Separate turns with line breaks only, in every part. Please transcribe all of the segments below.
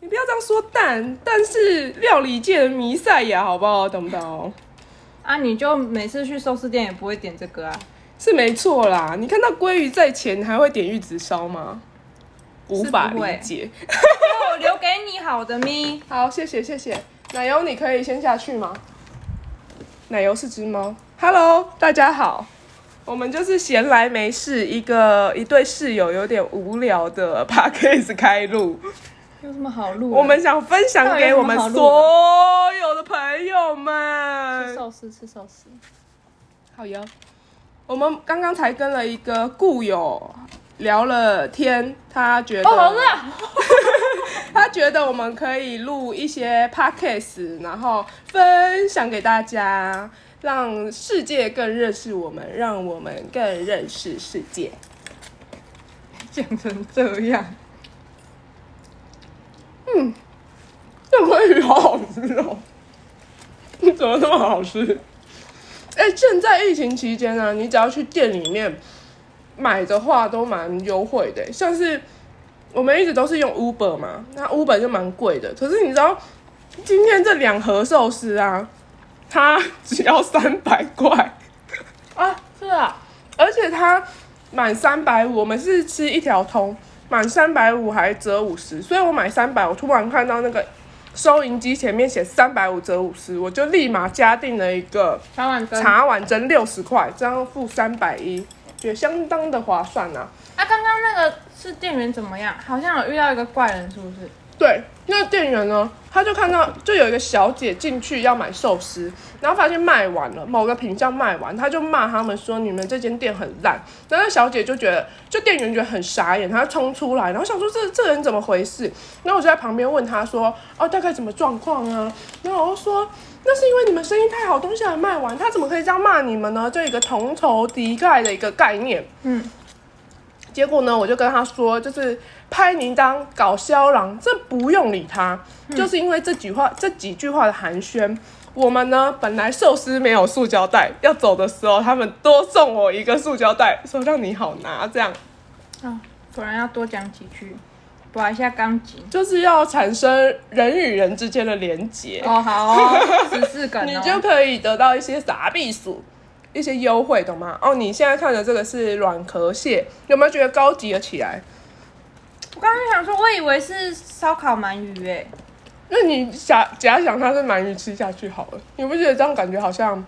你不要这样说蛋，蛋是料理界的弥赛亚，好不好？懂不懂？
啊，你就每次去寿司店也不会点这个啊？
是没错啦，你看到鲑鱼在前，还会点玉子烧吗？无法理解。
我留给你好的咪。
好，谢谢谢谢。奶油，你可以先下去吗？奶油是只猫。Hello，大家好，我们就是闲来没事，一个一对室友有点无聊的 p a c k a g e 开录，
有什么好录？
我们想分享给我们所有的朋友
吃
们。
寿司，吃寿司。
好哟，我们刚刚才跟了一个故友聊了天，他觉得。他觉得我们可以录一些 podcast，然后分享给大家，让世界更认识我们，让我们更认识世界。
讲成这样，
这鲑鱼好好吃哦！怎么那么好吃？哎、现在疫情期间呢、你只要去店里面买的话，都蛮优惠的。像是我们一直都是用 Uber 嘛，那 Uber 就蛮贵的。可是你知道，今天这两盒寿司啊，它只要三百块，
啊，是啊，
而且它满三百五，我们是吃一条通，满三百五还折五十，所以我买三百，我突然看到那个收银机前面写三百五折五十，我就立马加订了一个
茶碗蒸。
茶碗蒸六十块，这样付三百一，觉得相当的划算啊。
啊，刚刚那个是店员怎么样？好像有遇到一个怪人，是不是？
对，那店员呢，他就看到就有一个小姐进去要买寿司，然后发现卖完了，某个品相卖完，他就骂他们说你们这间店很烂。然后那小姐就觉得，就店员觉得很傻眼，他冲出来，然后想说这这人怎么回事？然后我就在旁边问他说，哦，大概什么状况啊？然后我就说。那是因为你们生意太好，东西还卖完，他怎么可以这样骂你们呢？就一个同仇敌忾的一个概念。
嗯，
结果呢，我就跟他说，就是拍你当搞肖郎，这不用理他，就是因为这句话这几句话的寒暄。我们呢，本来寿司没有塑胶袋，要走的时候，他们多送我一个塑胶袋，说让你好拿，这样
啊，果然要多讲几句，补一下钢筋。
就是要产生人与人之间的连结，
哦，好哦，十四梗哦。
你就可以得到一些傻避暑。一些优惠，懂吗？哦，你现在看的这个是软壳蟹，有没有觉得高级了起来？
我刚刚想说，我以为是烧烤鳗鱼诶。
那你假假想它是鳗鱼吃下去好了，你不觉得这样感觉好像？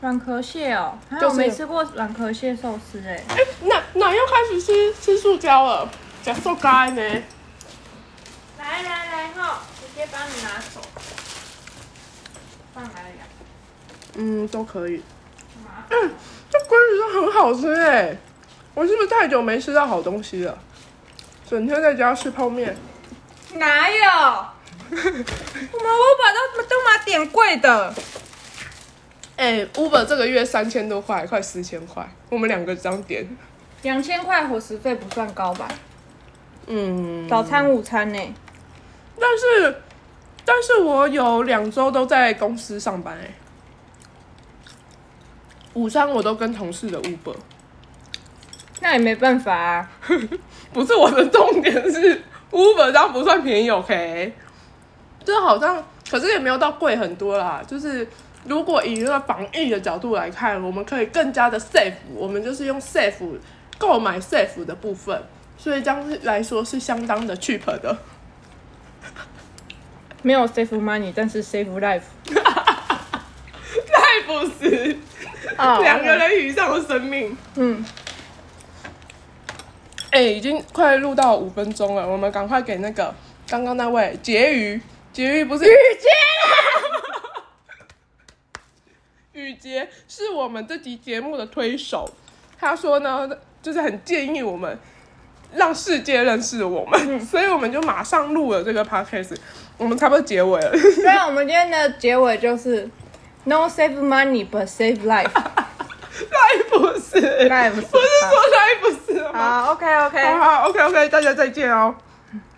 软壳蟹哦，还
就是
有没吃过软壳蟹寿司哎。
哎、那那又开始吃吃塑胶了，假塑胶呢？
来来来哈，直接帮你拿走。放哪里啊？
嗯，都可以。
麻
这鲑鱼真很好吃哎！我是不是太久没吃到好东西了？整天在家吃泡面。
哪有？我们 Uber 都都买点贵的。
哎、u b e r 这个月三千多块，快四千块，我们两个这样点。
两千块伙食费不算高吧？
嗯，
早餐、午餐呢？
但是但是我有两周都在公司上班哎、午餐我都跟同事的 Uber。
那也没办法啊。
不是我的重点是 Uber 这样不算便宜，OK？这好像可是也没有到贵很多啦。就是如果以一个防疫的角度来看，我们可以更加的 safe，我们就是用 safe 购买 safe 的部分，所以这样来说是相当的 cheap 的。
没有 safe money，但是 safe life。
太不是
啊
两个人以上的生命。
嗯，
哎、已经快录到五分钟了，我们赶快给那个刚刚那位婕妤，婕妤不是雨洁 雨洁是我们这集节目的推手，他说呢，就是很建议我们让世界认识我们，所以我们就马上录了这个 podcast，我们差不多结尾了。
所以我们今天的结尾就是 No save money but save life。
赖不是，
赖不是
不是说赖不是吗？
好，OK OK。
好好，OK OK，大家再见哦。